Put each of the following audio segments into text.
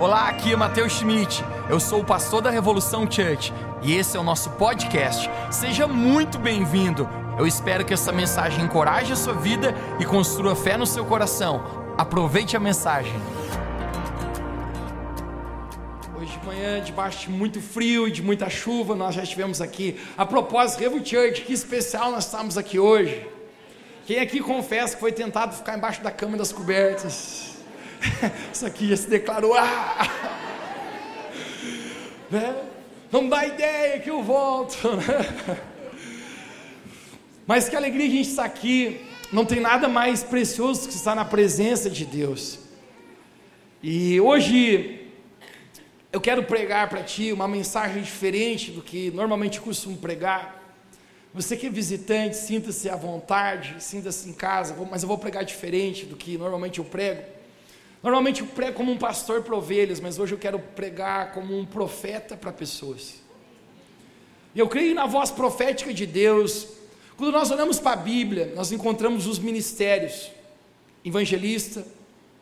Olá, aqui é Matheus Schmidt. Eu sou o pastor da Revolução Church e esse é o nosso podcast. Seja muito bem-vindo. Eu espero que essa mensagem encoraje a sua vida e construa fé no seu coração. Aproveite a mensagem. Hoje de manhã, debaixo de muito frio e de muita chuva, nós já estivemos aqui. A propósito, Revo Church, que especial nós estamos aqui hoje. Quem aqui confessa que foi tentado ficar embaixo da cama das cobertas? Isso aqui já se declarou. Ah! Né? Não dá ideia que eu volto. Né? Mas que alegria a gente estar aqui. Não tem nada mais precioso que estar na presença de Deus. E hoje eu quero pregar para ti uma mensagem diferente do que normalmente costumo pregar. Você que é visitante, sinta-se à vontade, sinta-se em casa, mas eu vou pregar diferente do que normalmente eu prego. Normalmente eu prego como um pastor para ovelhas, mas hoje eu quero pregar como um profeta para pessoas. E eu creio na voz profética de Deus. Quando nós olhamos para a Bíblia, nós encontramos os ministérios evangelista,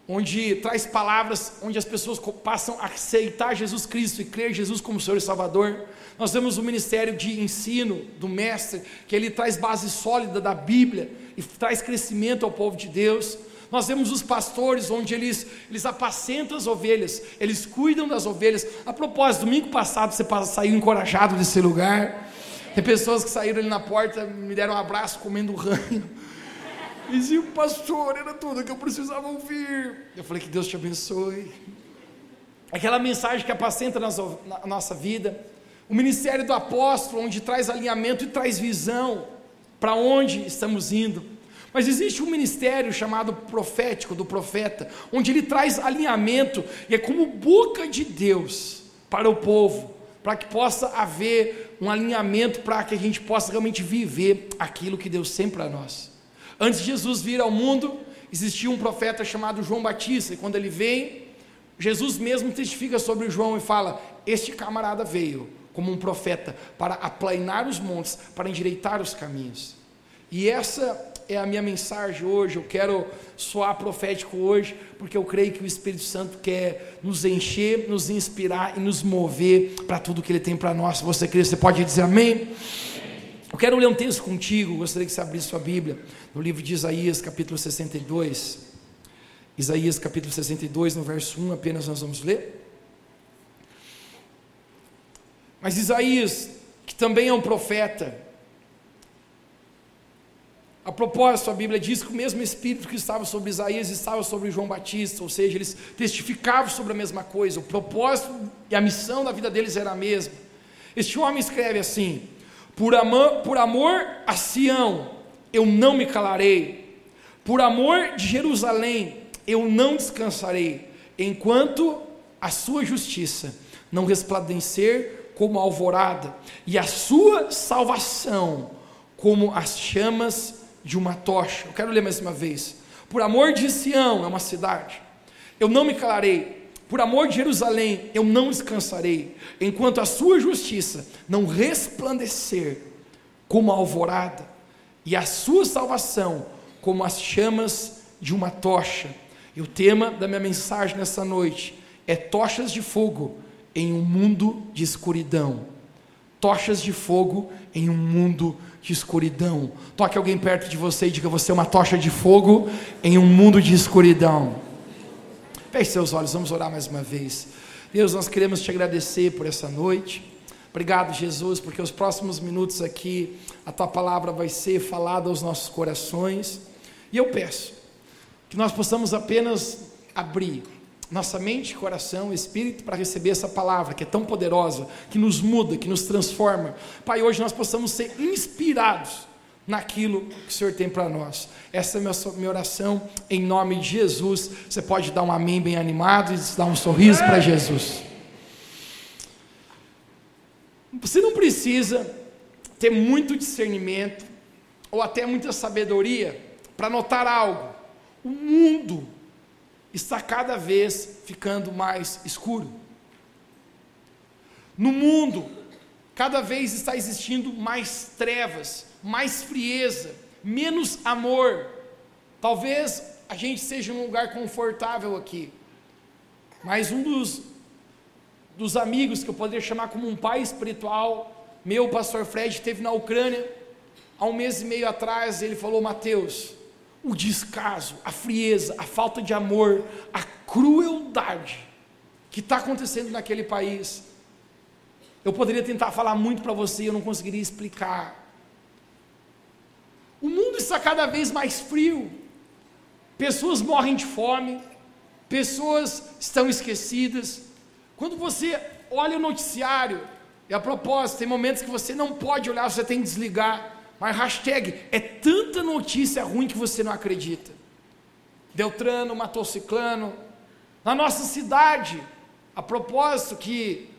onde traz palavras, onde as pessoas passam a aceitar Jesus Cristo e crer Jesus como Senhor e Salvador. Nós temos o ministério de ensino do mestre, que ele traz base sólida da Bíblia e traz crescimento ao povo de Deus. Nós vemos os pastores onde eles, eles apacentam as ovelhas, eles cuidam das ovelhas. A propósito, domingo passado você saiu encorajado desse lugar. Tem pessoas que saíram ali na porta, me deram um abraço comendo ranho. E diziam, pastor, era tudo que eu precisava ouvir. Eu falei que Deus te abençoe. Aquela mensagem que apacenta na nossa vida. O ministério do apóstolo, onde traz alinhamento e traz visão para onde estamos indo. Mas existe um ministério chamado profético, do profeta, onde ele traz alinhamento e é como boca de Deus para o povo, para que possa haver um alinhamento, para que a gente possa realmente viver aquilo que Deus tem para nós. Antes de Jesus vir ao mundo, existia um profeta chamado João Batista, e quando ele vem, Jesus mesmo testifica sobre João e fala: Este camarada veio como um profeta para aplainar os montes, para endireitar os caminhos. E essa é a minha mensagem hoje. Eu quero soar profético hoje, porque eu creio que o Espírito Santo quer nos encher, nos inspirar e nos mover para tudo que Ele tem para nós. Se você crê, você pode dizer amém? Eu quero ler um texto contigo, gostaria que você abrisse sua Bíblia, no livro de Isaías, capítulo 62. Isaías, capítulo 62, no verso 1, apenas nós vamos ler. Mas Isaías, que também é um profeta, a propósito, a Bíblia diz que o mesmo Espírito que estava sobre Isaías estava sobre João Batista, ou seja, eles testificavam sobre a mesma coisa, o propósito e a missão da vida deles era a mesma. Este homem escreve assim: por amor, por amor a Sião, eu não me calarei, por amor de Jerusalém, eu não descansarei, enquanto a sua justiça não resplandecer como a alvorada, e a sua salvação como as chamas de uma tocha. Eu quero ler mais uma vez. Por amor de Sião, é uma cidade, eu não me calarei. Por amor de Jerusalém, eu não descansarei, enquanto a sua justiça não resplandecer como a alvorada, e a sua salvação como as chamas de uma tocha. E o tema da minha mensagem nessa noite é tochas de fogo em um mundo de escuridão. Tochas de fogo em um mundo de escuridão. Toque alguém perto de você e diga: Você é uma tocha de fogo em um mundo de escuridão. Feche seus olhos, vamos orar mais uma vez. Deus, nós queremos te agradecer por essa noite. Obrigado, Jesus, porque os próximos minutos aqui a tua palavra vai ser falada aos nossos corações. E eu peço que nós possamos apenas abrir nossa mente, coração, espírito para receber essa palavra que é tão poderosa, que nos muda, que nos transforma. Pai, hoje nós possamos ser inspirados naquilo que o Senhor tem para nós. Essa é a minha oração em nome de Jesus. Você pode dar um amém bem animado e dar um sorriso para Jesus. Você não precisa ter muito discernimento ou até muita sabedoria para notar algo. O mundo está cada vez ficando mais escuro. No mundo, cada vez está existindo mais trevas, mais frieza, menos amor. Talvez a gente seja num lugar confortável aqui, mas um dos, dos amigos que eu poderia chamar como um pai espiritual, meu, pastor Fred, esteve na Ucrânia, há um mês e meio atrás, ele falou: Mateus, o descaso, a frieza, a falta de amor, a crueldade que está acontecendo naquele país. Eu poderia tentar falar muito para você e eu não conseguiria explicar. O mundo está cada vez mais frio, pessoas morrem de fome, pessoas estão esquecidas. Quando você olha o noticiário, e a propósito, tem momentos que você não pode olhar, você tem que desligar. Mas hashtag é tanta notícia ruim que você não acredita. Deltrano matou ciclano. Na nossa cidade, a propósito que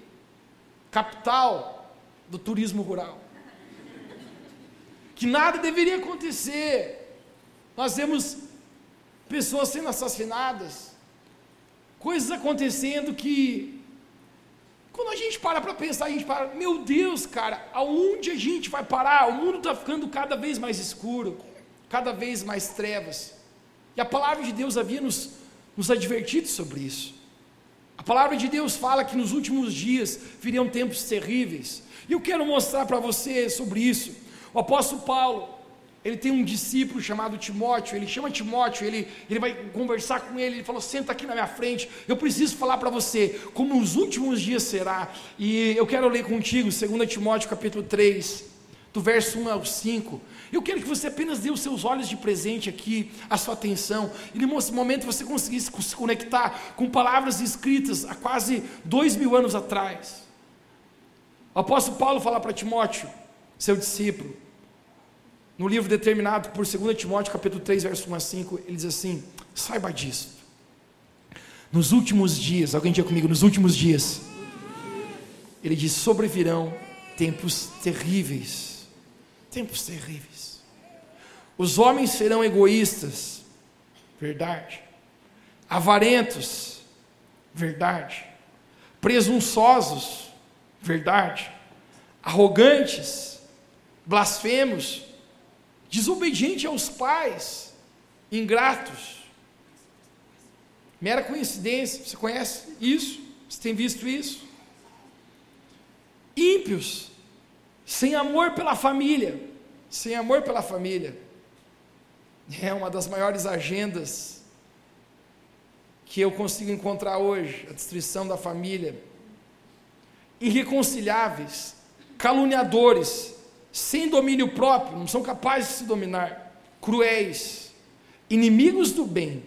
capital do turismo rural. Que nada deveria acontecer. Nós vemos pessoas sendo assassinadas, coisas acontecendo que gente para para pensar, a gente para, meu Deus, cara, aonde a gente vai parar? O mundo está ficando cada vez mais escuro, cada vez mais trevas. E a palavra de Deus havia nos, nos advertido sobre isso. A palavra de Deus fala que nos últimos dias viriam tempos terríveis. E eu quero mostrar para você sobre isso. O apóstolo Paulo, ele tem um discípulo chamado Timóteo, ele chama Timóteo, ele, ele vai conversar com ele, ele falou, senta aqui na minha frente, eu preciso falar para você como os últimos dias será, e eu quero ler contigo, 2 Timóteo capítulo 3, do verso 1 ao 5, eu quero que você apenas dê os seus olhos de presente aqui, a sua atenção, e nesse momento você conseguisse se conectar com palavras escritas há quase dois mil anos atrás, o apóstolo Paulo fala para Timóteo, seu discípulo, no livro determinado por 2 Timóteo, capítulo 3, verso 1 a 5, ele diz assim: saiba disso. Nos últimos dias, alguém diga comigo, nos últimos dias, ele diz: sobrevirão tempos terríveis. Tempos terríveis. Os homens serão egoístas, verdade. Avarentos, verdade. Presunçosos, verdade. Arrogantes, blasfemos, desobediente aos pais, ingratos. Mera coincidência, você conhece isso? Você tem visto isso? Ímpios, sem amor pela família, sem amor pela família. É uma das maiores agendas que eu consigo encontrar hoje, a destruição da família. Irreconciliáveis, caluniadores, sem domínio próprio, não são capazes de se dominar, cruéis, inimigos do bem,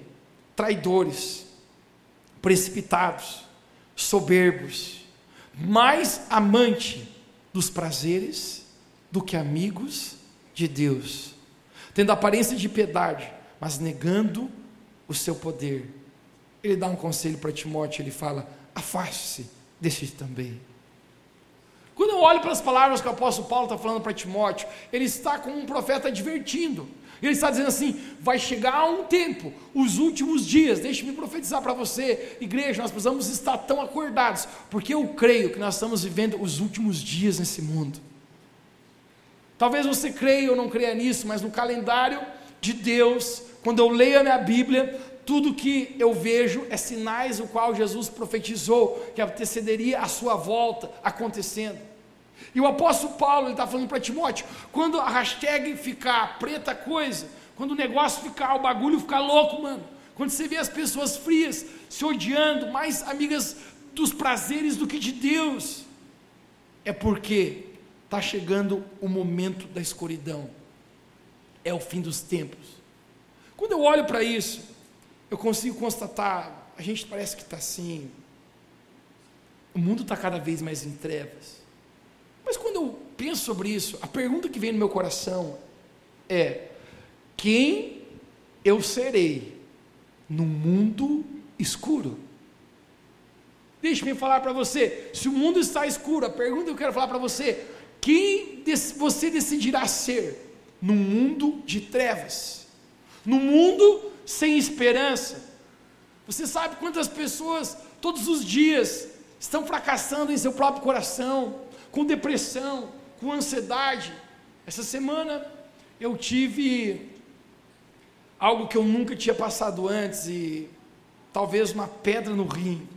traidores, precipitados, soberbos, mais amante dos prazeres do que amigos de Deus, tendo aparência de piedade, mas negando o seu poder. Ele dá um conselho para Timóteo, ele fala: afaste-se desse também. Quando eu olho para as palavras que o apóstolo Paulo está falando para Timóteo, ele está como um profeta advertindo. Ele está dizendo assim: vai chegar um tempo, os últimos dias, deixe-me profetizar para você, igreja, nós precisamos estar tão acordados, porque eu creio que nós estamos vivendo os últimos dias nesse mundo. Talvez você creia ou não creia nisso, mas no calendário de Deus, quando eu leio a minha Bíblia, tudo que eu vejo é sinais o qual Jesus profetizou que antecederia a sua volta acontecendo. E o apóstolo Paulo está falando para Timóteo: quando a hashtag ficar preta coisa, quando o negócio ficar, o bagulho ficar louco, mano, quando você vê as pessoas frias se odiando, mais amigas dos prazeres do que de Deus, é porque está chegando o momento da escuridão, é o fim dos tempos. Quando eu olho para isso, eu consigo constatar, a gente parece que está assim, o mundo está cada vez mais em trevas. Mas quando eu penso sobre isso, a pergunta que vem no meu coração é: quem eu serei no mundo escuro? Deixe-me falar para você, se o mundo está escuro, a pergunta que eu quero falar para você: quem você decidirá ser no mundo de trevas? No mundo sem esperança. Você sabe quantas pessoas todos os dias estão fracassando em seu próprio coração, com depressão, com ansiedade. Essa semana eu tive algo que eu nunca tinha passado antes e talvez uma pedra no rim.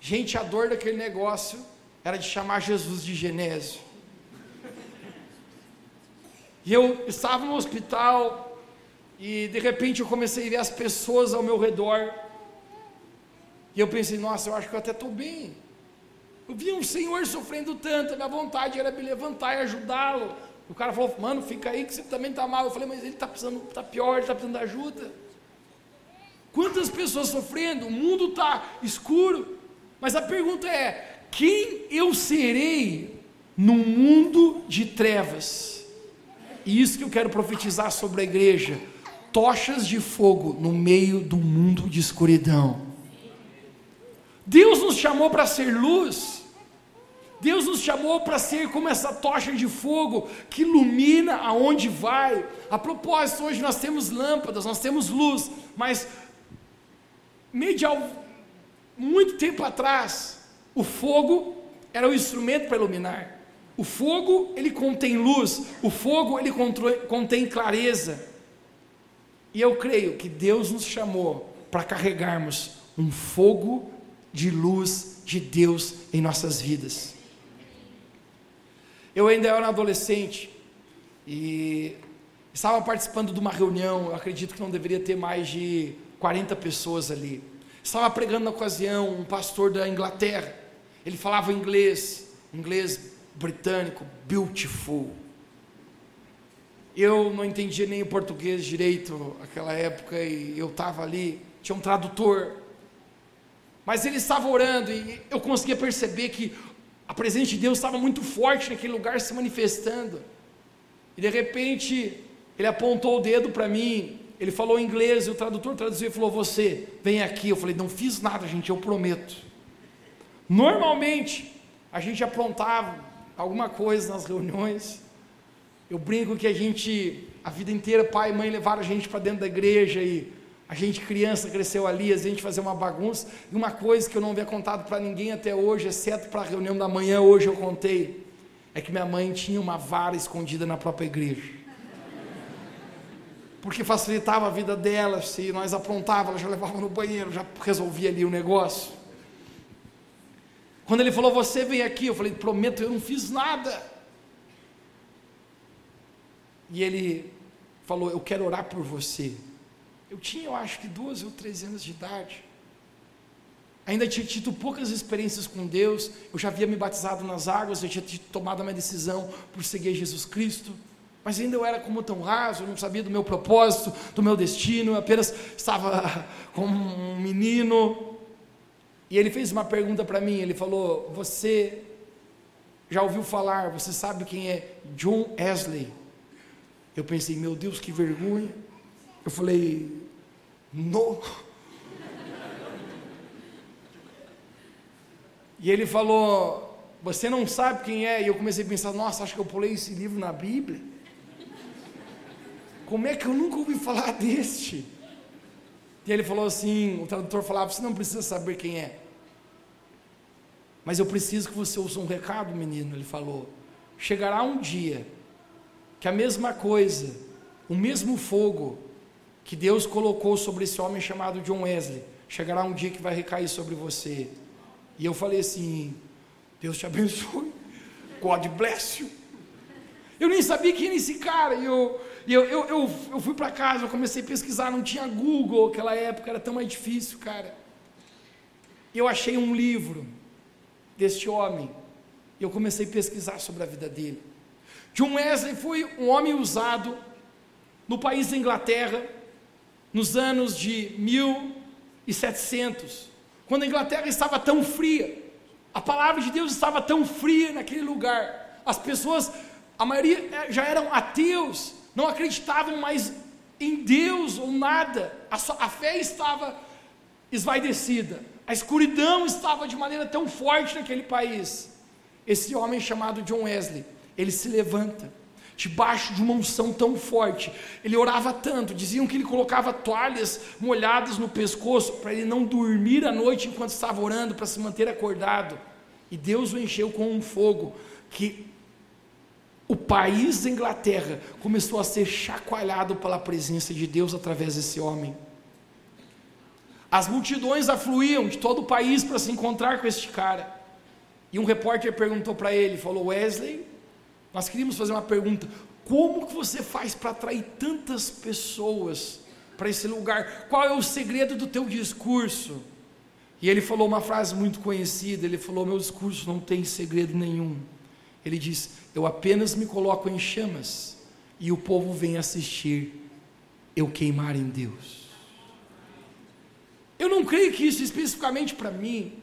Gente, a dor daquele negócio era de chamar Jesus de Genésio. E eu estava no hospital e de repente eu comecei a ver as pessoas ao meu redor. E eu pensei, nossa, eu acho que eu até estou bem. Eu vi um senhor sofrendo tanto, a minha vontade era me levantar e ajudá-lo. O cara falou, mano, fica aí que você também está mal. Eu falei, mas ele está precisando, está pior, ele está precisando de ajuda. Quantas pessoas sofrendo, o mundo está escuro. Mas a pergunta é: quem eu serei num mundo de trevas? E isso que eu quero profetizar sobre a igreja: tochas de fogo no meio do mundo de escuridão. Deus nos chamou para ser luz. Deus nos chamou para ser como essa tocha de fogo que ilumina aonde vai. A propósito, hoje nós temos lâmpadas, nós temos luz, mas medial, muito tempo atrás, o fogo era o instrumento para iluminar. O fogo, ele contém luz, o fogo, ele contém clareza. E eu creio que Deus nos chamou para carregarmos um fogo de luz de Deus em nossas vidas. Eu ainda era adolescente e estava participando de uma reunião, eu acredito que não deveria ter mais de 40 pessoas ali. Estava pregando na ocasião um pastor da Inglaterra. Ele falava inglês, inglês britânico, beautiful. Eu não entendia nem o português direito naquela época e eu estava ali, tinha um tradutor. Mas ele estava orando e eu conseguia perceber que a presença de Deus estava muito forte naquele lugar se manifestando. E de repente, ele apontou o dedo para mim ele falou inglês, e o tradutor traduziu e falou: Você, vem aqui. Eu falei: Não fiz nada, gente, eu prometo. Normalmente, a gente aprontava alguma coisa nas reuniões. Eu brinco que a gente, a vida inteira, pai e mãe levaram a gente para dentro da igreja e a gente, criança, cresceu ali, a gente fazia uma bagunça. E uma coisa que eu não havia contado para ninguém até hoje, exceto para a reunião da manhã, hoje eu contei, é que minha mãe tinha uma vara escondida na própria igreja porque facilitava a vida dela, se nós aprontava, ela já levava no banheiro, já resolvia ali o negócio. Quando ele falou, você vem aqui, eu falei, prometo, eu não fiz nada. E ele falou, eu quero orar por você. Eu tinha, eu acho que 12 ou 13 anos de idade. Ainda tinha tido poucas experiências com Deus, eu já havia me batizado nas águas, eu tinha tomado a minha decisão por seguir Jesus Cristo mas ainda eu era como tão raso, eu não sabia do meu propósito, do meu destino, eu apenas estava como um menino. E ele fez uma pergunta para mim, ele falou: "Você já ouviu falar, você sabe quem é John Wesley?" Eu pensei: "Meu Deus, que vergonha". Eu falei: "Não". E ele falou: "Você não sabe quem é?" E eu comecei a pensar: "Nossa, acho que eu pulei esse livro na Bíblia". Como é que eu nunca ouvi falar deste? E ele falou assim: o tradutor falava, você não precisa saber quem é. Mas eu preciso que você ouça um recado, menino. Ele falou: chegará um dia que a mesma coisa, o mesmo fogo que Deus colocou sobre esse homem chamado John Wesley, chegará um dia que vai recair sobre você. E eu falei assim: Deus te abençoe, God bless you. Eu nem sabia quem era esse cara, e eu, eu, eu, eu, eu fui para casa, eu comecei a pesquisar, não tinha Google naquela época, era tão mais difícil, cara. E eu achei um livro deste homem, e eu comecei a pesquisar sobre a vida dele. John Wesley foi um homem usado no país da Inglaterra, nos anos de 1700, quando a Inglaterra estava tão fria, a palavra de Deus estava tão fria naquele lugar, as pessoas, a maioria eh, já eram ateus, não acreditavam mais em Deus ou nada, a, a fé estava esvaidecida, a escuridão estava de maneira tão forte naquele país. Esse homem chamado John Wesley, ele se levanta, debaixo de uma unção tão forte, ele orava tanto, diziam que ele colocava toalhas molhadas no pescoço para ele não dormir à noite enquanto estava orando, para se manter acordado. E Deus o encheu com um fogo que o país da Inglaterra começou a ser chacoalhado pela presença de Deus através desse homem. As multidões afluíam de todo o país para se encontrar com este cara. E um repórter perguntou para ele, falou: Wesley, nós queríamos fazer uma pergunta. Como que você faz para atrair tantas pessoas para esse lugar? Qual é o segredo do teu discurso? E ele falou uma frase muito conhecida, ele falou: "Meu discurso não tem segredo nenhum". Ele diz: "Eu apenas me coloco em chamas e o povo vem assistir eu queimar em Deus". Eu não creio que isso especificamente para mim.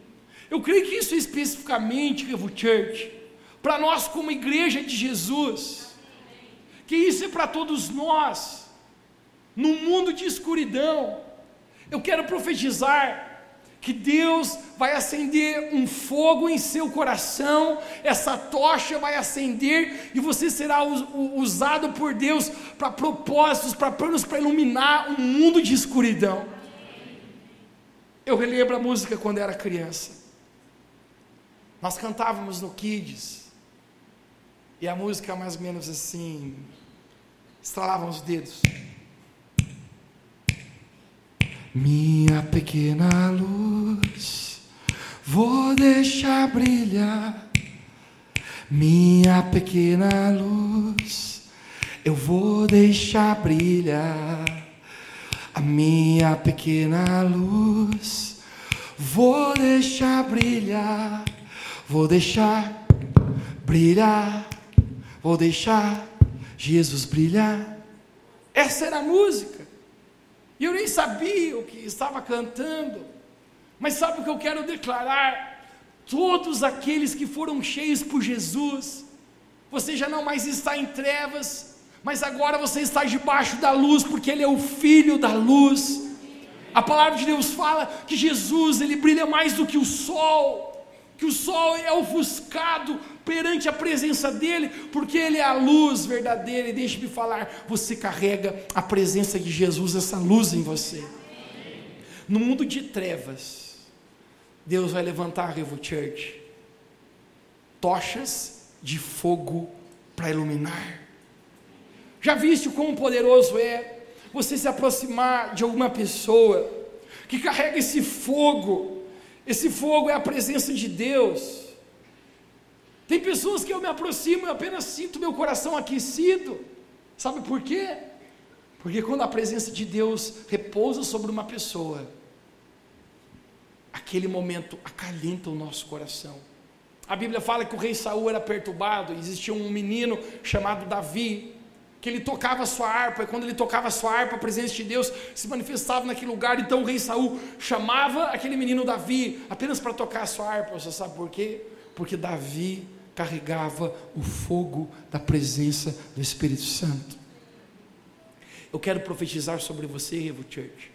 Eu creio que isso especificamente, Revo Church, para nós como igreja de Jesus, que isso é para todos nós, no mundo de escuridão. Eu quero profetizar que Deus vai acender um fogo em seu coração, essa tocha vai acender e você será usado por Deus para propósitos, para planos, para iluminar um mundo de escuridão. Eu relembro a música quando era criança. Nós cantávamos no Kids. E a música mais ou menos assim, estralavam os dedos. Minha pequena luz, vou deixar brilhar. Minha pequena luz, eu vou deixar brilhar. A minha pequena luz, vou deixar brilhar. Vou deixar brilhar. Vou deixar Jesus brilhar. Essa era a música. E eu nem sabia o que estava cantando. Mas sabe o que eu quero declarar? Todos aqueles que foram cheios por Jesus, você já não mais está em trevas, mas agora você está debaixo da luz, porque Ele é o Filho da luz. A palavra de Deus fala que Jesus, Ele brilha mais do que o sol que o sol é ofuscado perante a presença dele, porque ele é a luz verdadeira. E deixe-me falar, você carrega a presença de Jesus, essa luz em você. No mundo de trevas, Deus vai levantar a Revo Church tochas de fogo para iluminar. Já viste quão poderoso é você se aproximar de alguma pessoa que carrega esse fogo esse fogo é a presença de Deus. Tem pessoas que eu me aproximo e apenas sinto meu coração aquecido. Sabe por quê? Porque quando a presença de Deus repousa sobre uma pessoa, aquele momento acalenta o nosso coração. A Bíblia fala que o rei Saul era perturbado, existia um menino chamado Davi, que ele tocava sua harpa, e quando ele tocava a sua harpa, a presença de Deus se manifestava naquele lugar. Então o rei Saul chamava aquele menino Davi apenas para tocar a sua harpa. Você sabe por quê? Porque Davi carregava o fogo da presença do Espírito Santo. Eu quero profetizar sobre você, Revo Church.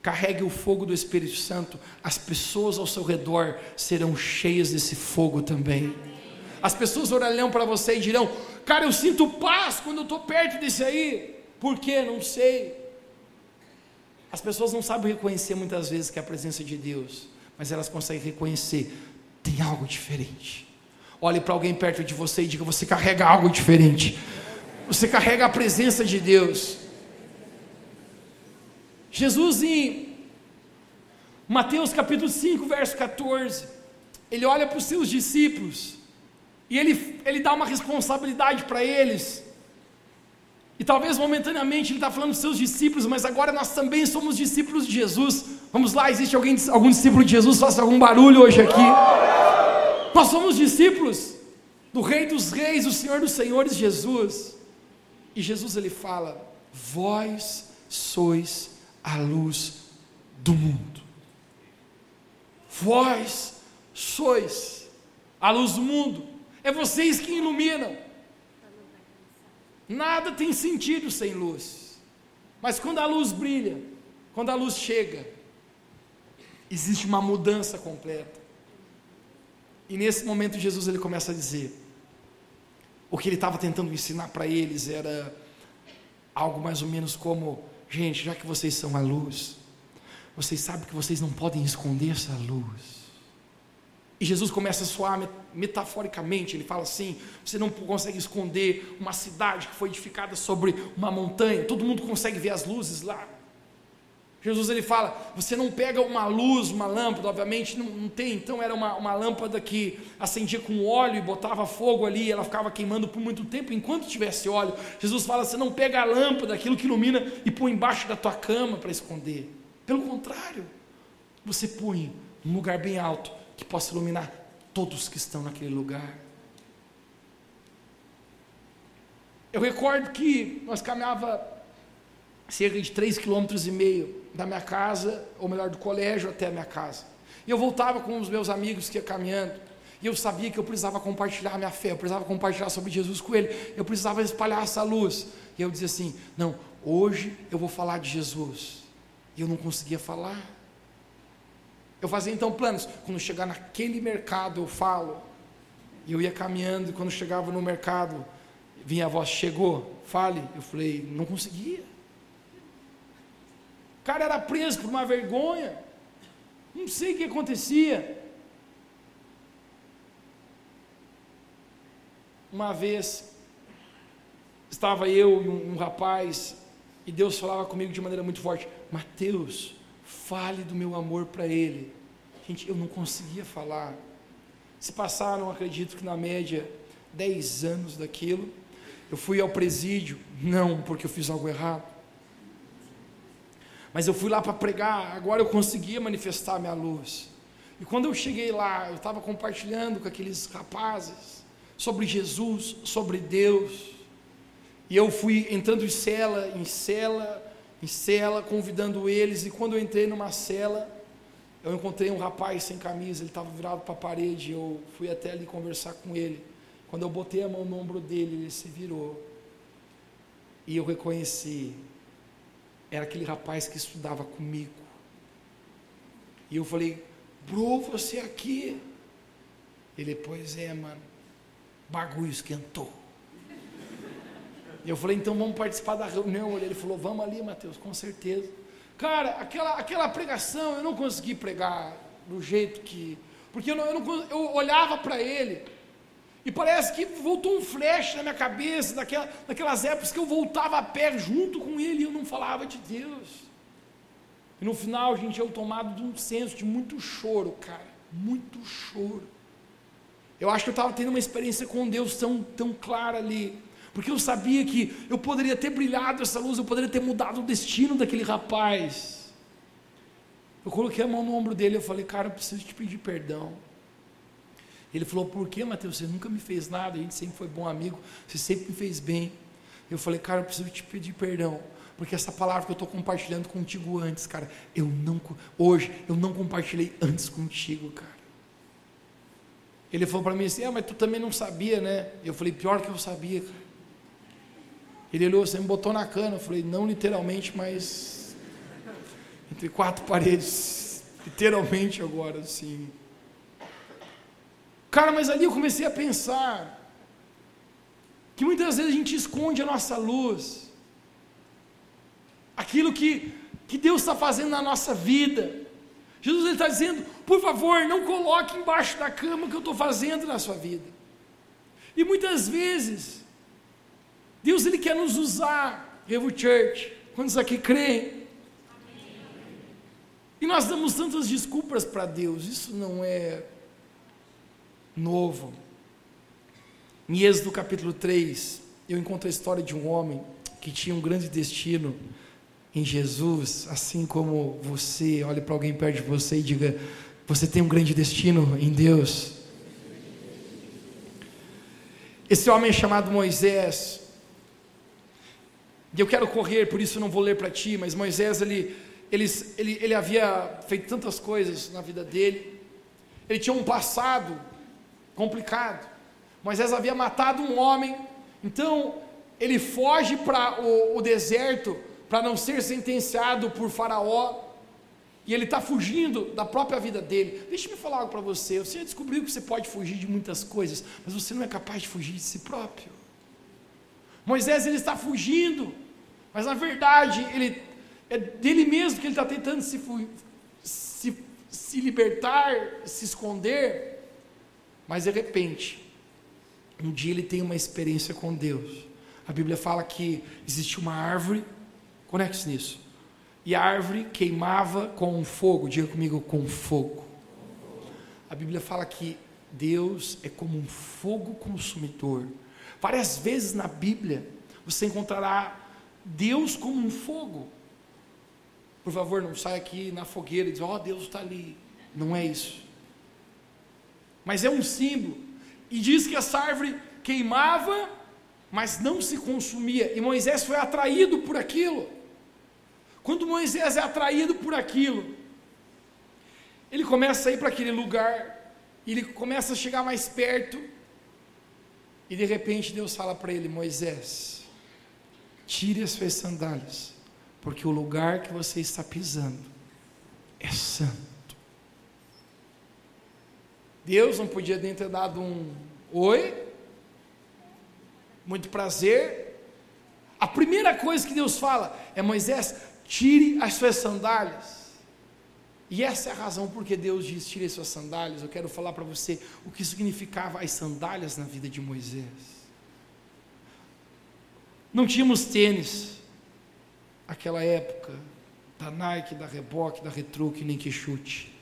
Carregue o fogo do Espírito Santo, as pessoas ao seu redor serão cheias desse fogo também. As pessoas olharão para você e dirão: Cara, eu sinto paz quando eu estou perto desse aí. Por quê? Não sei. As pessoas não sabem reconhecer muitas vezes que é a presença de Deus, mas elas conseguem reconhecer: tem algo diferente. Olhe para alguém perto de você e diga: você carrega algo diferente. Você carrega a presença de Deus. Jesus em Mateus capítulo 5, verso 14, ele olha para os seus discípulos e ele, ele dá uma responsabilidade para eles. E talvez momentaneamente ele está falando dos seus discípulos, mas agora nós também somos discípulos de Jesus. Vamos lá, existe alguém, algum discípulo de Jesus? Faça algum barulho hoje aqui. Nós somos discípulos do Rei dos Reis, do Senhor dos Senhores, Jesus. E Jesus ele fala: Vós sois a luz do mundo. Vós sois a luz do mundo. É vocês que iluminam. Nada tem sentido sem luz. Mas quando a luz brilha, quando a luz chega, existe uma mudança completa. E nesse momento Jesus ele começa a dizer: o que ele estava tentando ensinar para eles era algo mais ou menos como: gente, já que vocês são a luz, vocês sabem que vocês não podem esconder essa luz. E Jesus começa a soar metaforicamente, ele fala assim: você não consegue esconder uma cidade que foi edificada sobre uma montanha, todo mundo consegue ver as luzes lá. Jesus ele fala: você não pega uma luz, uma lâmpada, obviamente não, não tem, então era uma, uma lâmpada que acendia com óleo e botava fogo ali, ela ficava queimando por muito tempo enquanto tivesse óleo. Jesus fala: você não pega a lâmpada, aquilo que ilumina, e põe embaixo da tua cama para esconder. Pelo contrário, você põe num lugar bem alto que possa iluminar todos que estão naquele lugar. Eu recordo que nós caminhava cerca de 3,5 km da minha casa, ou melhor, do colégio até a minha casa. E eu voltava com os meus amigos que ia caminhando. E eu sabia que eu precisava compartilhar a minha fé, eu precisava compartilhar sobre Jesus com ele, eu precisava espalhar essa luz. E eu dizia assim: não, hoje eu vou falar de Jesus. E eu não conseguia falar. Eu fazia então planos. Quando chegar naquele mercado, eu falo. E eu ia caminhando, e quando chegava no mercado, vinha a voz: chegou, fale. Eu falei: não conseguia cara era preso por uma vergonha. Não sei o que acontecia. Uma vez, estava eu e um, um rapaz, e Deus falava comigo de maneira muito forte: Mateus, fale do meu amor para ele. Gente, eu não conseguia falar. Se passaram, acredito que na média, 10 anos daquilo. Eu fui ao presídio, não porque eu fiz algo errado mas eu fui lá para pregar, agora eu conseguia manifestar minha luz. E quando eu cheguei lá, eu estava compartilhando com aqueles rapazes sobre Jesus, sobre Deus. E eu fui entrando em cela, em cela, em cela, convidando eles. E quando eu entrei numa cela, eu encontrei um rapaz sem camisa, ele estava virado para a parede. Eu fui até ali conversar com ele. Quando eu botei a mão no ombro dele, ele se virou. E eu reconheci era aquele rapaz que estudava comigo. E eu falei, bro, você aqui? Ele, pois é, mano, bagulho esquentou. Eu falei, então vamos participar da reunião. Ele falou, vamos ali, Mateus, com certeza. Cara, aquela, aquela pregação eu não consegui pregar do jeito que. Porque eu, não, eu, não, eu olhava para ele e parece que voltou um flash na minha cabeça, daquela, daquelas épocas que eu voltava a pé junto com ele e eu não falava de Deus. E no final, gente, eu tomado de um senso de muito choro, cara. Muito choro. Eu acho que eu estava tendo uma experiência com Deus tão, tão clara ali. Porque eu sabia que eu poderia ter brilhado essa luz, eu poderia ter mudado o destino daquele rapaz. Eu coloquei a mão no ombro dele e falei, cara, eu preciso te pedir perdão. Ele falou: Por que, Mateus? Você nunca me fez nada, a gente sempre foi bom amigo, você sempre me fez bem. Eu falei: Cara, eu preciso te pedir perdão, porque essa palavra que eu estou compartilhando contigo antes, cara, eu não, hoje, eu não compartilhei antes contigo, cara. Ele falou para mim assim: Ah, mas tu também não sabia, né? Eu falei: Pior que eu sabia, cara. Ele olhou, você me botou na cana. Eu falei: Não literalmente, mas entre quatro paredes, literalmente agora, assim. Cara, mas ali eu comecei a pensar que muitas vezes a gente esconde a nossa luz, aquilo que, que Deus está fazendo na nossa vida. Jesus está dizendo, por favor, não coloque embaixo da cama o que eu estou fazendo na sua vida. E muitas vezes, Deus ele quer nos usar, Revo Church, quantos aqui creem? E nós damos tantas desculpas para Deus, isso não é novo. Em Êxodo capítulo 3, eu encontro a história de um homem que tinha um grande destino em Jesus, assim como você, olhe para alguém perto de você e diga: Você tem um grande destino em Deus. Esse homem é chamado Moisés, e eu quero correr, por isso não vou ler para ti, mas Moisés, ele, ele, ele, ele havia feito tantas coisas na vida dele, ele tinha um passado complicado. Moisés havia matado um homem, então ele foge para o, o deserto para não ser sentenciado por Faraó. E ele está fugindo da própria vida dele. Deixa eu falar algo para você. Você descobriu que você pode fugir de muitas coisas, mas você não é capaz de fugir de si próprio. Moisés ele está fugindo, mas na verdade ele é dele mesmo que ele está tentando se, se, se libertar, se esconder. Mas de repente, um dia ele tem uma experiência com Deus. A Bíblia fala que existe uma árvore, conecte-se nisso. e a árvore queimava com fogo. Diga comigo, com fogo. A Bíblia fala que Deus é como um fogo consumidor. Várias vezes na Bíblia você encontrará Deus como um fogo. Por favor, não saia aqui na fogueira e diz, ó, oh, Deus está ali. Não é isso. Mas é um símbolo. E diz que essa árvore queimava, mas não se consumia. E Moisés foi atraído por aquilo. Quando Moisés é atraído por aquilo, ele começa a ir para aquele lugar, ele começa a chegar mais perto, e de repente Deus fala para ele: Moisés, tire as suas sandálias, porque o lugar que você está pisando é santo. Deus não podia nem ter dado um oi, muito prazer. A primeira coisa que Deus fala é: Moisés, tire as suas sandálias. E essa é a razão porque Deus diz: tire as suas sandálias. Eu quero falar para você o que significava as sandálias na vida de Moisés. Não tínhamos tênis, aquela época, da Nike, da Reebok, da Retruque, nem que chute.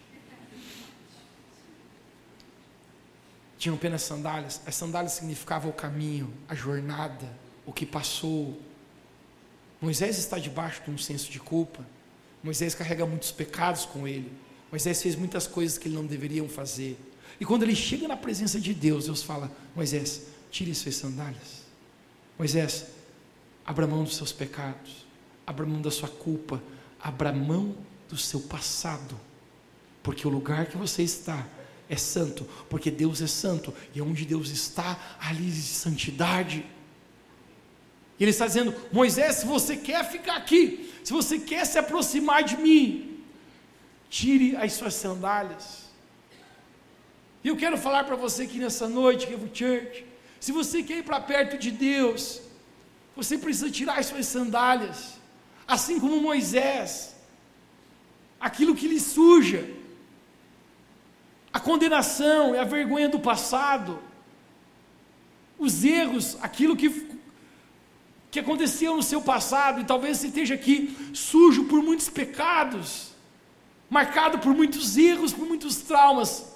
Tinham apenas sandálias. As sandálias significavam o caminho, a jornada, o que passou. Moisés está debaixo de um senso de culpa. Moisés carrega muitos pecados com ele. Moisés fez muitas coisas que ele não deveria fazer. E quando ele chega na presença de Deus, Deus fala: Moisés, tire suas sandálias. Moisés, abra mão dos seus pecados, abra mão da sua culpa, abra mão do seu passado, porque o lugar que você está é santo, porque Deus é santo, e onde Deus está, ali existe santidade. E ele está dizendo: Moisés, se você quer ficar aqui, se você quer se aproximar de mim, tire as suas sandálias. E eu quero falar para você aqui nessa noite, Revo Church, se você quer ir para perto de Deus, você precisa tirar as suas sandálias, assim como Moisés, aquilo que lhe suja, a condenação e a vergonha do passado, os erros, aquilo que, que aconteceu no seu passado, e talvez você esteja aqui sujo por muitos pecados, marcado por muitos erros, por muitos traumas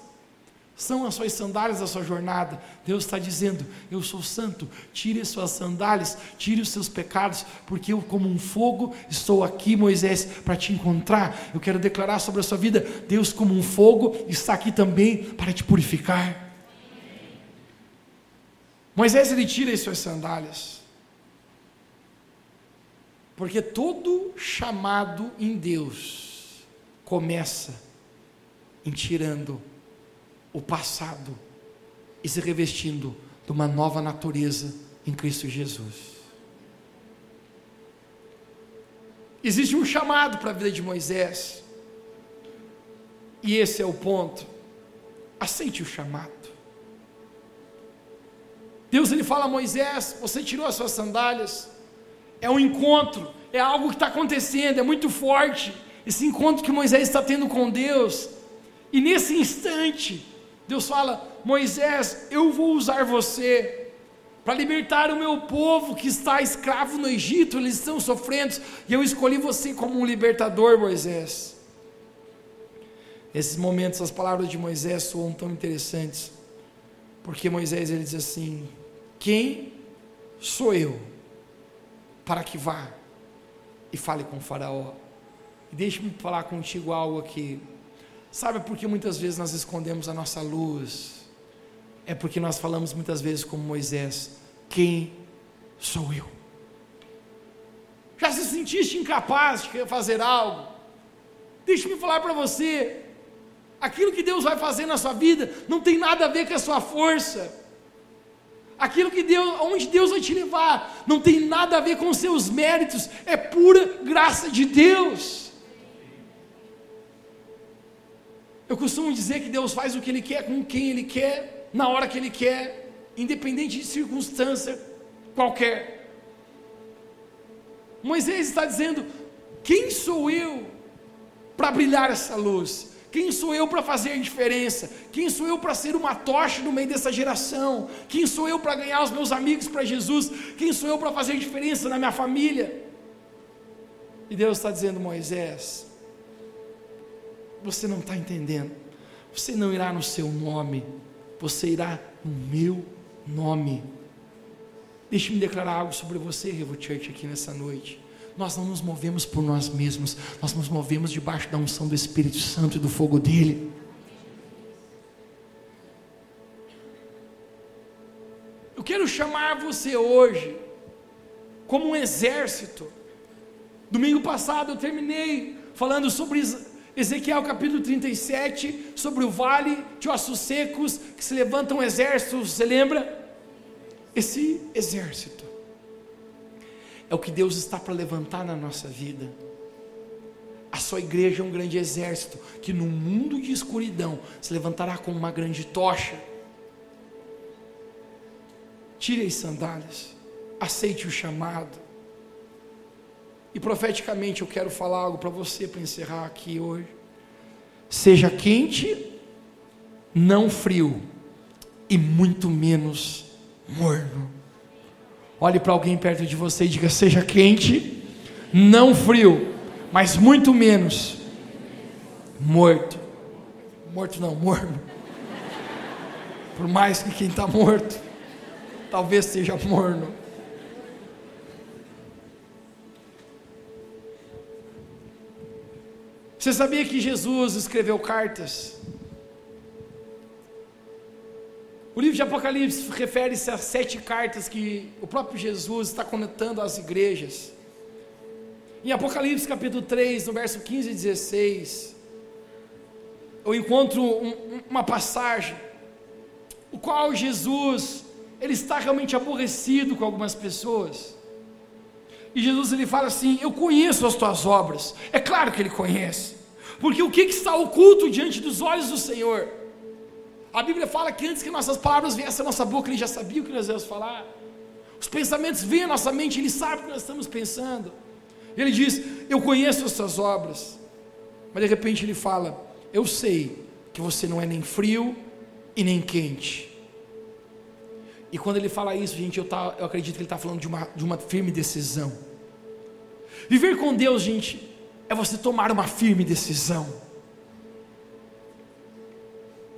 são as suas sandálias da sua jornada. Deus está dizendo: Eu sou santo, tire as suas sandálias, tire os seus pecados, porque eu, como um fogo, estou aqui, Moisés, para te encontrar. Eu quero declarar sobre a sua vida: Deus, como um fogo, está aqui também para te purificar. Moisés, ele tira as suas sandálias, porque todo chamado em Deus começa em tirando o passado e se revestindo de uma nova natureza em Cristo Jesus. Existe um chamado para a vida de Moisés, e esse é o ponto. Aceite o chamado. Deus ele fala a Moisés: Você tirou as suas sandálias. É um encontro, é algo que está acontecendo, é muito forte. Esse encontro que Moisés está tendo com Deus. E nesse instante, Deus fala: Moisés, eu vou usar você para libertar o meu povo que está escravo no Egito, eles estão sofrendo, e eu escolhi você como um libertador, Moisés. Nesses momentos, as palavras de Moisés soam tão interessantes, porque Moisés ele diz assim: Quem sou eu para que vá e fale com Faraó? Deixe-me falar contigo algo aqui. Sabe por que muitas vezes nós escondemos a nossa luz? É porque nós falamos muitas vezes como Moisés: Quem sou eu? Já se sentiste incapaz de fazer algo? Deixa-me falar para você: aquilo que Deus vai fazer na sua vida não tem nada a ver com a sua força. Aquilo que Deus, onde Deus vai te levar, não tem nada a ver com os seus méritos, é pura graça de Deus. Eu costumo dizer que Deus faz o que Ele quer, com quem Ele quer, na hora que Ele quer, independente de circunstância qualquer. Moisés está dizendo: quem sou eu para brilhar essa luz? Quem sou eu para fazer diferença? Quem sou eu para ser uma tocha no meio dessa geração? Quem sou eu para ganhar os meus amigos para Jesus? Quem sou eu para fazer diferença na minha família? E Deus está dizendo, Moisés, você não está entendendo. Você não irá no seu nome, você irá no meu nome. Deixe-me declarar algo sobre você, Revo Church, aqui nessa noite. Nós não nos movemos por nós mesmos, nós nos movemos debaixo da unção do Espírito Santo e do fogo dele. Eu quero chamar você hoje como um exército. Domingo passado eu terminei falando sobre Ezequiel capítulo 37, sobre o vale de ossos secos, que se levanta um exército, você lembra? Esse exército é o que Deus está para levantar na nossa vida. A sua igreja é um grande exército que no mundo de escuridão se levantará como uma grande tocha Tire as sandálias, aceite o chamado. E profeticamente eu quero falar algo para você para encerrar aqui hoje. Seja quente, não frio, e muito menos morno. Olhe para alguém perto de você e diga: seja quente, não frio, mas muito menos morto. Morto não, morno. Por mais que quem está morto talvez seja morno. Você sabia que Jesus escreveu cartas? O livro de Apocalipse refere-se a sete cartas que o próprio Jesus está conectando às igrejas. Em Apocalipse capítulo 3, no verso 15 e 16, eu encontro um, uma passagem, o qual Jesus ele está realmente aborrecido com algumas pessoas. E Jesus ele fala assim: Eu conheço as tuas obras. É claro que ele conhece, porque o que, está oculto diante dos olhos do Senhor? A Bíblia fala que antes que nossas palavras viessem à nossa boca, ele já sabia o que nós íamos falar. Os pensamentos vêm à nossa mente, ele sabe o que nós estamos pensando. Ele diz: Eu conheço as tuas obras. Mas de repente ele fala: Eu sei que você não é nem frio e nem quente. E quando ele fala isso, gente, eu, tá, eu acredito que ele está falando de uma, de uma firme decisão. Viver com Deus, gente, é você tomar uma firme decisão.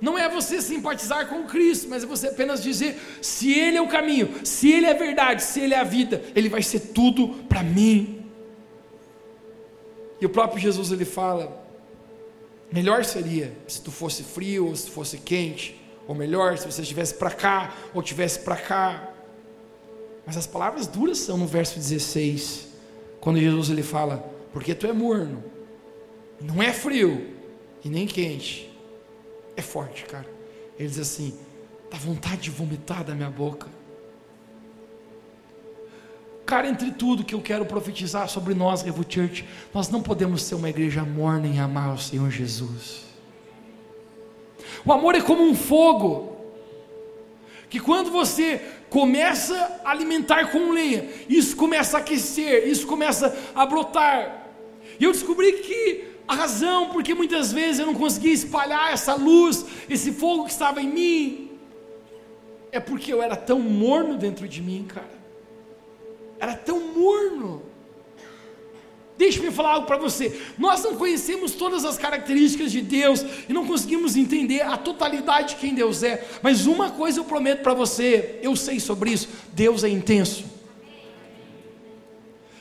Não é você simpatizar com Cristo, mas é você apenas dizer: se Ele é o caminho, se Ele é a verdade, se Ele é a vida, Ele vai ser tudo para mim. E o próprio Jesus ele fala: melhor seria se tu fosse frio ou se tu fosse quente, ou melhor, se você estivesse para cá ou estivesse para cá. Mas as palavras duras são no verso 16, quando Jesus ele fala: Porque tu é morno, não é frio e nem quente, é forte, cara. Ele diz assim: dá vontade de vomitar da minha boca. Cara, entre tudo que eu quero profetizar sobre nós, Revo Church, nós não podemos ser uma igreja morna em amar o Senhor Jesus. O amor é como um fogo, que quando você começa a alimentar com lenha, isso começa a aquecer, isso começa a brotar. E eu descobri que a razão porque muitas vezes eu não conseguia espalhar essa luz, esse fogo que estava em mim, é porque eu era tão morno dentro de mim, cara. Era tão morno. Deixe-me falar algo para você. Nós não conhecemos todas as características de Deus e não conseguimos entender a totalidade de quem Deus é. Mas uma coisa eu prometo para você, eu sei sobre isso: Deus é intenso.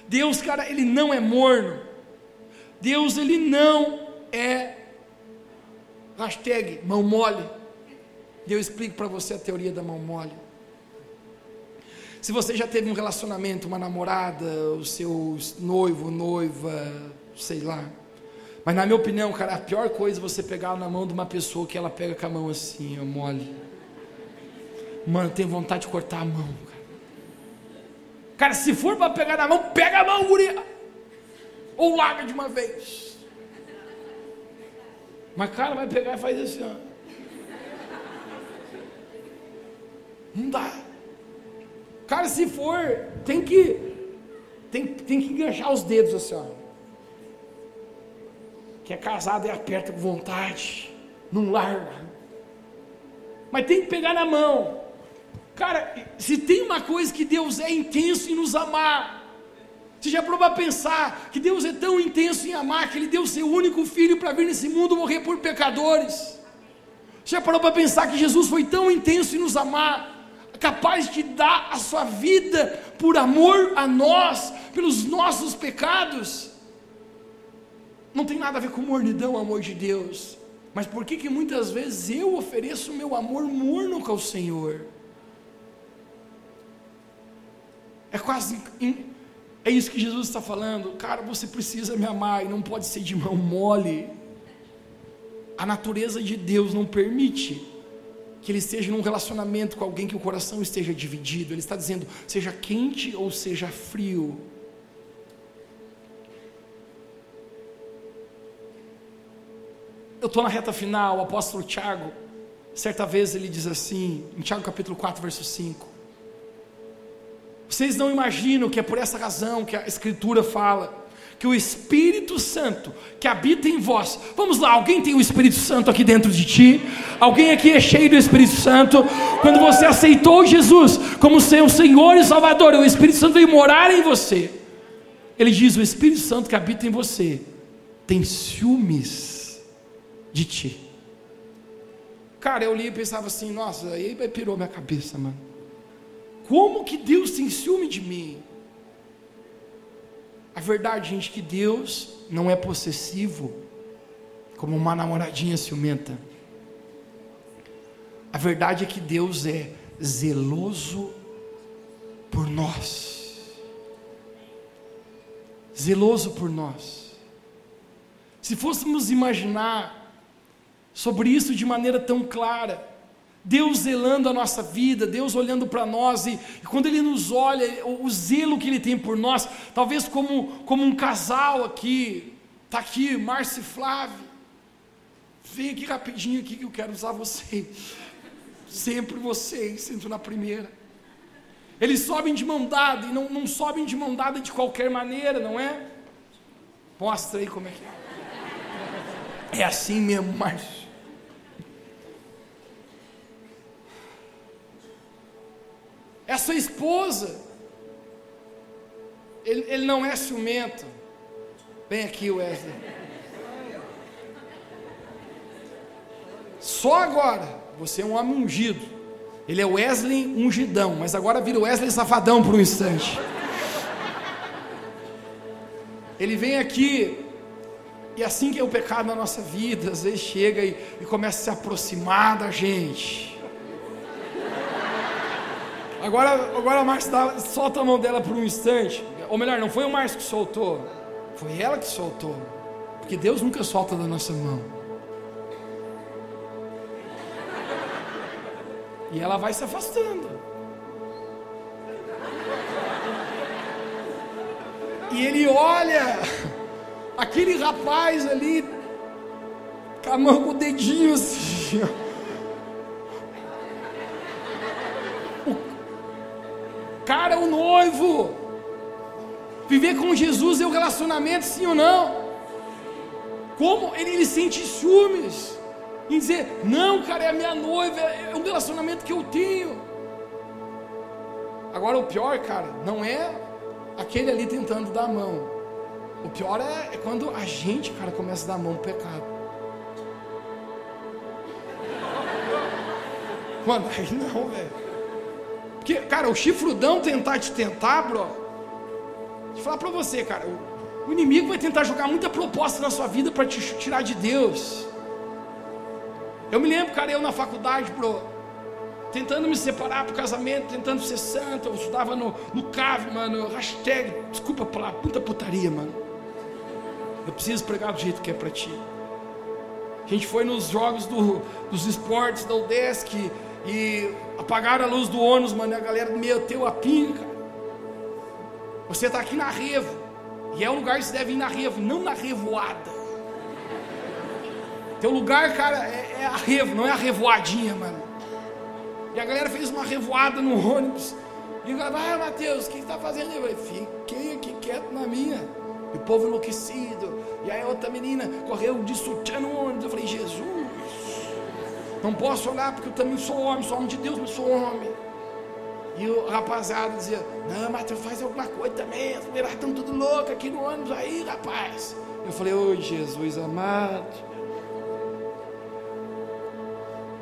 Deus, cara, ele não é morno. Deus, ele não é hashtag mão mole. Eu explico para você a teoria da mão mole. Se você já teve um relacionamento, uma namorada, o seu noivo, noiva, sei lá. Mas na minha opinião, cara, a pior coisa é você pegar na mão de uma pessoa que ela pega com a mão assim, eu mole. Mano, tem vontade de cortar a mão, cara. Cara, se for para pegar na mão, pega a mão, guria. Ou larga de uma vez. Mas cara, vai pegar e faz assim, ó. Não dá. Cara, se for, tem que tem, tem que enganchar os dedos assim, ó. Que é casado e aperta com vontade, não larga. Mas tem que pegar na mão. Cara, se tem uma coisa que Deus é intenso em nos amar, Você já parou para pensar que Deus é tão intenso em amar que Ele deu seu único filho para vir nesse mundo morrer por pecadores? Você já parou para pensar que Jesus foi tão intenso em nos amar, capaz de dar a sua vida por amor a nós, pelos nossos pecados? Não tem nada a ver com mornidão, amor de Deus. Mas por que que muitas vezes eu ofereço meu amor morno ao Senhor? É quase é isso que Jesus está falando. Cara, você precisa me amar e não pode ser de mão mole. A natureza de Deus não permite que ele esteja num relacionamento com alguém que o coração esteja dividido. Ele está dizendo, seja quente ou seja frio. Eu estou na reta final, o apóstolo Tiago, certa vez ele diz assim, em Tiago capítulo 4, verso 5. Vocês não imaginam que é por essa razão que a Escritura fala que o Espírito Santo que habita em vós. Vamos lá, alguém tem o Espírito Santo aqui dentro de ti? Alguém aqui é cheio do Espírito Santo? Quando você aceitou Jesus como seu Senhor e Salvador, o Espírito Santo veio morar em você. Ele diz: o Espírito Santo que habita em você tem ciúmes de ti. Cara, eu li e pensava assim: nossa, aí pirou minha cabeça, mano. Como que Deus tem ciúme de mim? A verdade, gente, é que Deus não é possessivo, como uma namoradinha ciumenta. A verdade é que Deus é zeloso por nós. Zeloso por nós. Se fôssemos imaginar sobre isso de maneira tão clara, Deus zelando a nossa vida, Deus olhando para nós, e, e, quando Ele nos olha, o, o, zelo que Ele tem por nós, talvez como, como um casal aqui, está aqui, Márcio e Flávio, vem aqui rapidinho aqui que eu quero usar vocês, sempre vocês, sinto na primeira. Eles sobem de mão dada, e não, não sobem de mão dada de qualquer maneira, não é? Mostra aí como é que é. É assim mesmo, Márcio. É sua esposa. Ele, ele não é ciumento. Vem aqui, Wesley. Só agora, você é um homem ungido. Ele é Wesley ungidão, mas agora vira Wesley safadão por um instante. Ele vem aqui, e assim que é o pecado na nossa vida, às vezes chega e, e começa a se aproximar da gente. Agora, agora a Márcia dá, solta a mão dela por um instante. Ou melhor, não foi o Márcio que soltou, foi ela que soltou. Porque Deus nunca solta da nossa mão. E ela vai se afastando. E ele olha aquele rapaz ali, com a mão com o dedinho assim. Cara, o noivo. Viver com Jesus é um relacionamento, sim ou não? Como ele, ele sente ciúmes em dizer: Não, cara, é a minha noiva, é um relacionamento que eu tenho. Agora, o pior, cara, não é aquele ali tentando dar a mão. O pior é, é quando a gente, cara, começa a dar a mão pro pecado. Mano, aí não, velho. Porque, cara, o chifrudão tentar te tentar, bro. Deixa eu falar para você, cara. O, inimigo vai tentar jogar muita proposta na sua vida para te tirar de Deus. Eu me lembro, cara, eu na faculdade, bro. Tentando me separar pro casamento, tentando ser santo. Eu estudava no, no CAV, mano. Hashtag, desculpa pela puta putaria, mano. Eu preciso pregar do jeito que é para ti. A gente foi nos jogos do, dos esportes da UDESC e apagaram a luz do ônibus, mano, e a galera meteu a pinca. Você está aqui na revo, e é o lugar que você deve ir na revo, não na revoada. Teu lugar, cara, é, é a revo, não é a revoadinha, mano. E a galera fez uma revoada no ônibus. E o cara, vai, Mateus, o que está fazendo? Eu falei, fiquei aqui quieto na minha. E o povo enlouquecido. E aí outra menina correu de sutiã no ônibus. Eu falei, Jesus. Não posso olhar porque eu também sou homem, sou homem de Deus, mas sou homem. E o rapaziada dizia, não, tu faz alguma coisa também, as estão tudo loucas aqui no ônibus aí, rapaz. Eu falei, ô Jesus amado.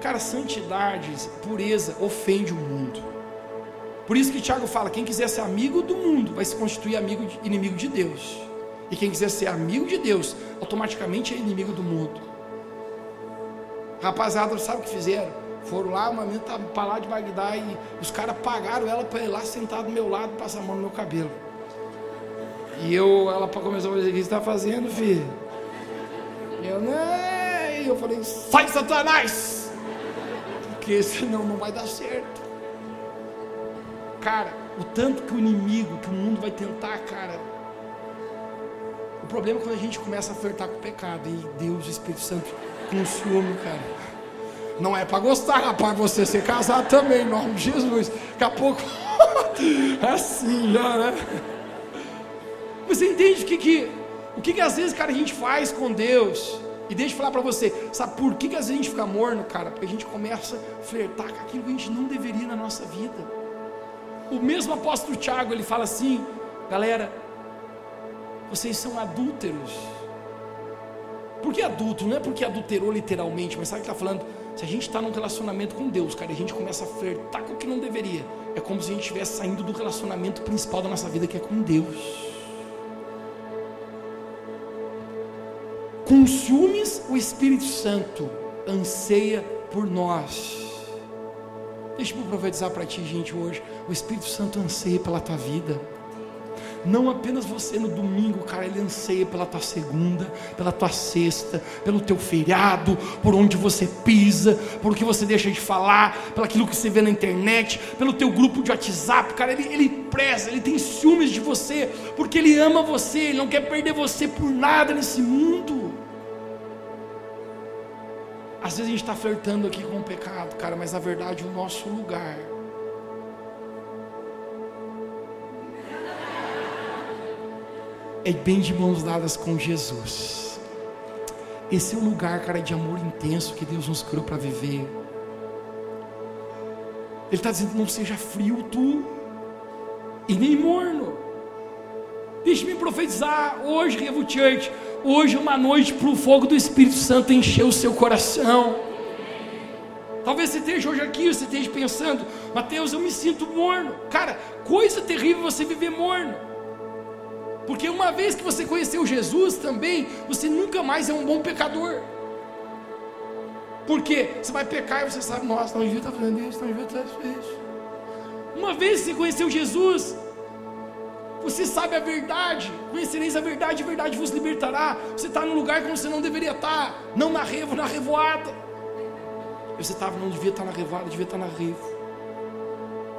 Cara, santidade, pureza ofende o mundo. Por isso que Tiago fala: quem quiser ser amigo do mundo vai se constituir amigo de, inimigo de Deus. E quem quiser ser amigo de Deus, automaticamente é inimigo do mundo. Rapaziada, sabe o que fizeram? Foram lá, uma menina estava para lá de Bagdá e os caras pagaram ela para ir lá sentado do meu lado, passar a mão no meu cabelo. E eu, ela começou a dizer: O que você está fazendo, filho? E eu, não. E eu falei: Sai, Satanás! Porque senão não vai dar certo. Cara, o tanto que o inimigo, que o mundo vai tentar, cara. O problema é quando a gente começa a flertar com o pecado e Deus, o Espírito Santo, com ciúme, cara. Não é para gostar, rapaz, você ser casado também, em nome de Jesus. Daqui a pouco, assim já, né? Você entende o que que, o que que às vezes, cara, a gente faz com Deus? E deixa eu falar para você, sabe por que, que às vezes a gente fica morno, cara? Porque a gente começa a flertar com aquilo que a gente não deveria na nossa vida. O mesmo apóstolo Tiago, ele fala assim, galera, vocês são adúlteros. Por que adulto? Não é porque adulterou literalmente, mas sabe o que está falando? Se a gente está num relacionamento com Deus, cara, e a gente começa a flertar com o que não deveria, é como se a gente estivesse saindo do relacionamento principal da nossa vida, que é com Deus. Com ciúmes, o Espírito Santo anseia por nós. Deixa eu profetizar para ti, gente, hoje. O Espírito Santo anseia pela tua vida. Não apenas você no domingo, cara, ele anseia pela tua segunda, pela tua sexta, pelo teu feriado, por onde você pisa, por que você deixa de falar, pelo aquilo que você vê na internet, pelo teu grupo de WhatsApp, cara, ele, ele preza, ele tem ciúmes de você, porque ele ama você, ele não quer perder você por nada nesse mundo. Às vezes a gente está flertando aqui com o pecado, cara, mas na verdade o nosso lugar é bem de mãos dadas com Jesus. Esse é o lugar, cara, de amor intenso que Deus nos criou para viver. Ele está dizendo: não seja frio tu e nem morno. Deixe-me profetizar hoje, Revo Church. Hoje é uma noite para o fogo do Espírito Santo encher o seu coração. Talvez você esteja hoje aqui, você esteja pensando, Mateus, eu me sinto morno. Cara, coisa terrível você viver morno. Porque uma vez que você conheceu Jesus também, você nunca mais é um bom pecador. Porque você vai pecar e você sabe, nossa, não devia estar fazendo isso, não devia estar fazendo isso. Uma vez que você conheceu Jesus, você sabe a verdade, conhecereis a verdade, a verdade vos libertará. Você está num lugar que você não deveria estar, não na revo, na revoada. Você estava, não devia estar na revoada, devia estar na revo.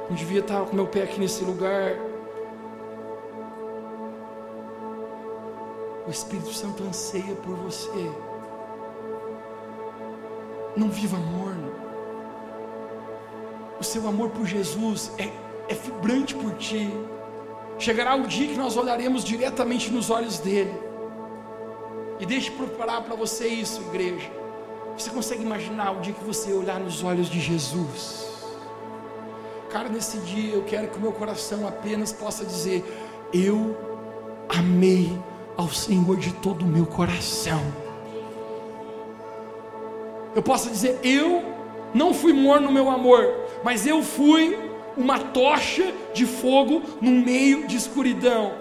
Não devia estar com meu pé aqui nesse lugar. O Espírito Santo anseia por você. Não viva morno. O seu amor por Jesus é, é vibrante por ti. Chegará o dia que nós olharemos diretamente nos olhos dele. E deixe preparar para você isso, igreja. Você consegue imaginar o dia que você olhar nos olhos de Jesus? Cara, nesse dia eu quero que o meu coração apenas possa dizer: Eu amei ao Senhor de todo o meu coração. Eu posso dizer, eu não fui morno no meu amor, mas eu fui uma tocha de fogo no meio de escuridão.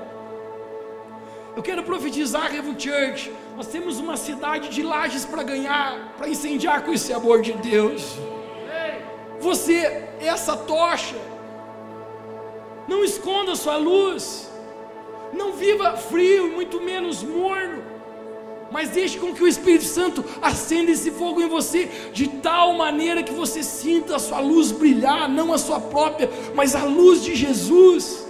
Eu quero profetizar, Revo Church. Nós temos uma cidade de lajes para ganhar, para incendiar com esse amor de Deus. Você essa tocha. Não esconda sua luz. Não viva frio, muito menos morno. Mas deixe com que o Espírito Santo acenda esse fogo em você, de tal maneira que você sinta a sua luz brilhar, não a sua própria, mas a luz de Jesus.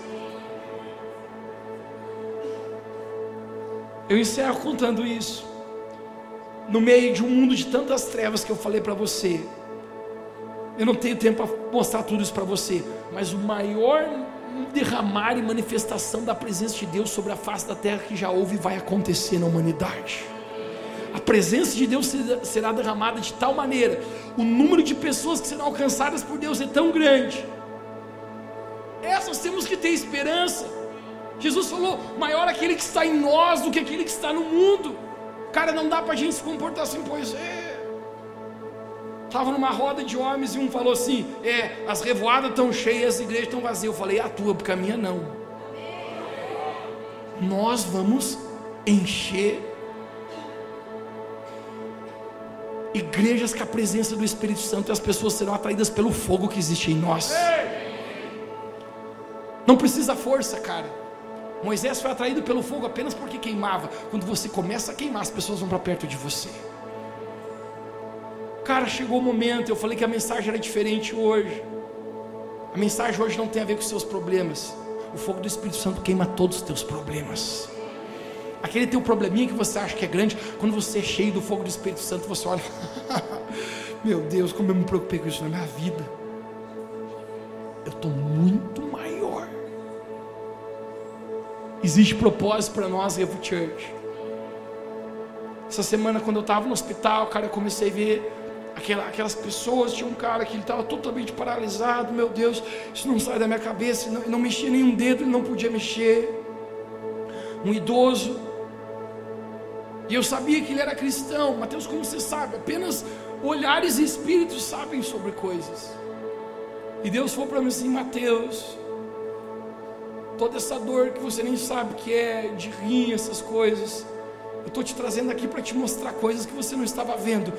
Eu encerro contando isso. No meio de um mundo de tantas trevas que eu falei para você. Eu não tenho tempo para mostrar tudo isso para você, mas o maior derramar e manifestação da presença de Deus sobre a face da terra que já houve e vai acontecer na humanidade. A presença de Deus será derramada de tal maneira, o número de pessoas que serão alcançadas por Deus é tão grande, Essas temos que ter esperança. Jesus falou: maior aquele que está em nós do que aquele que está no mundo. Cara, não dá para a gente se comportar assim, pois é. Estava numa roda de homens e um falou assim: É, as revoadas estão cheias, as igrejas estão vazias. Eu falei: A tua, porque a minha não. Nós vamos encher igrejas com a presença do Espírito Santo e as pessoas serão atraídas pelo fogo que existe em nós. Não precisa força, cara. Moisés foi atraído pelo fogo apenas porque queimava. Quando você começa a queimar, as pessoas vão para perto de você. Cara, chegou o momento, eu falei que a mensagem era diferente hoje. A mensagem hoje não tem a ver com os seus problemas. O fogo do Espírito Santo queima todos os teus problemas. Aquele teu probleminha que você acha que é grande, quando você é cheio do fogo do Espírito Santo, você olha, meu Deus, como eu me preocupei com isso na minha vida. Eu estou muito maior. Existe propósito para nós, Revo Church. Essa semana, quando eu estava no hospital, cara, eu comecei a ver aquela, aquelas pessoas. Tinha um cara que ele estava totalmente paralisado. Meu Deus, isso não sai da minha cabeça. Não, não mexia nenhum dedo, ele não podia mexer. Um idoso. E eu sabia que ele era cristão. Mateus, como você sabe? Apenas olhares e espíritos sabem sobre coisas. E Deus falou para mim assim: Mateus, toda essa dor que você nem sabe que é, de rim, essas coisas. Eu estou te trazendo aqui para te mostrar coisas que você não estava vendo.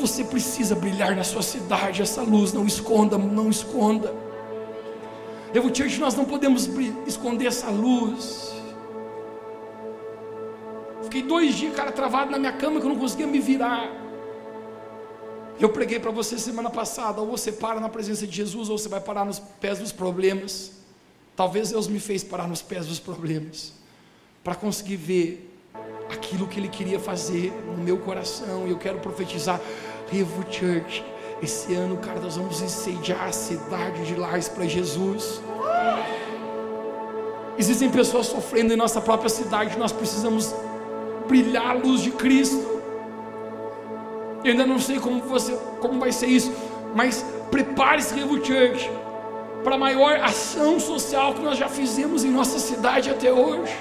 Você precisa brilhar na sua cidade, essa luz, não esconda, não esconda. Eu vou te dizer, nós não podemos esconder essa luz. Fiquei dois dias, cara, travado na minha cama que eu não conseguia me virar. Eu preguei para você semana passada, ou você para na presença de Jesus, ou você vai parar nos pés dos problemas. Talvez Deus me fez parar nos pés dos problemas, para conseguir ver aquilo que Ele queria fazer no meu coração. E eu quero profetizar, Revo Church. Esse ano, cara, nós vamos incendiar a cidade de Lares para Jesus. Existem pessoas sofrendo em nossa própria cidade, nós precisamos brilhar a luz de Cristo. Eu ainda não sei como, você, como vai ser isso, mas prepare-se, Revo Church para a maior ação social que nós já fizemos em nossa cidade até hoje.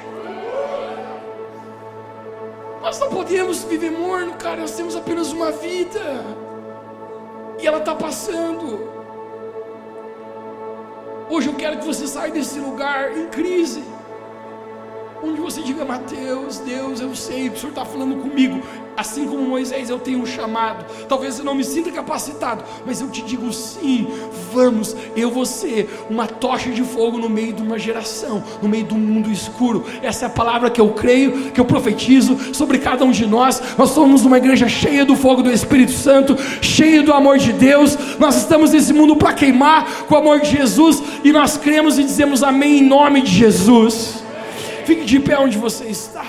Nós não podemos viver morno, cara, nós temos apenas uma vida, e ela está passando. Hoje eu quero que você saia desse lugar em crise onde você diga, Mateus, Deus, eu sei, o Senhor está falando comigo, assim como Moisés, eu tenho um chamado. Talvez eu não me sinta capacitado, mas eu te digo sim, vamos, eu vou ser uma tocha de fogo no meio de uma geração, no meio do mundo escuro. Essa é a palavra que eu creio, que eu profetizo sobre cada um de nós. Nós somos uma igreja cheia do fogo do Espírito Santo, cheia do amor de Deus. Nós estamos nesse mundo para queimar com o amor de Jesus e nós cremos e dizemos amém em nome de Jesus. Fique de pé onde você está.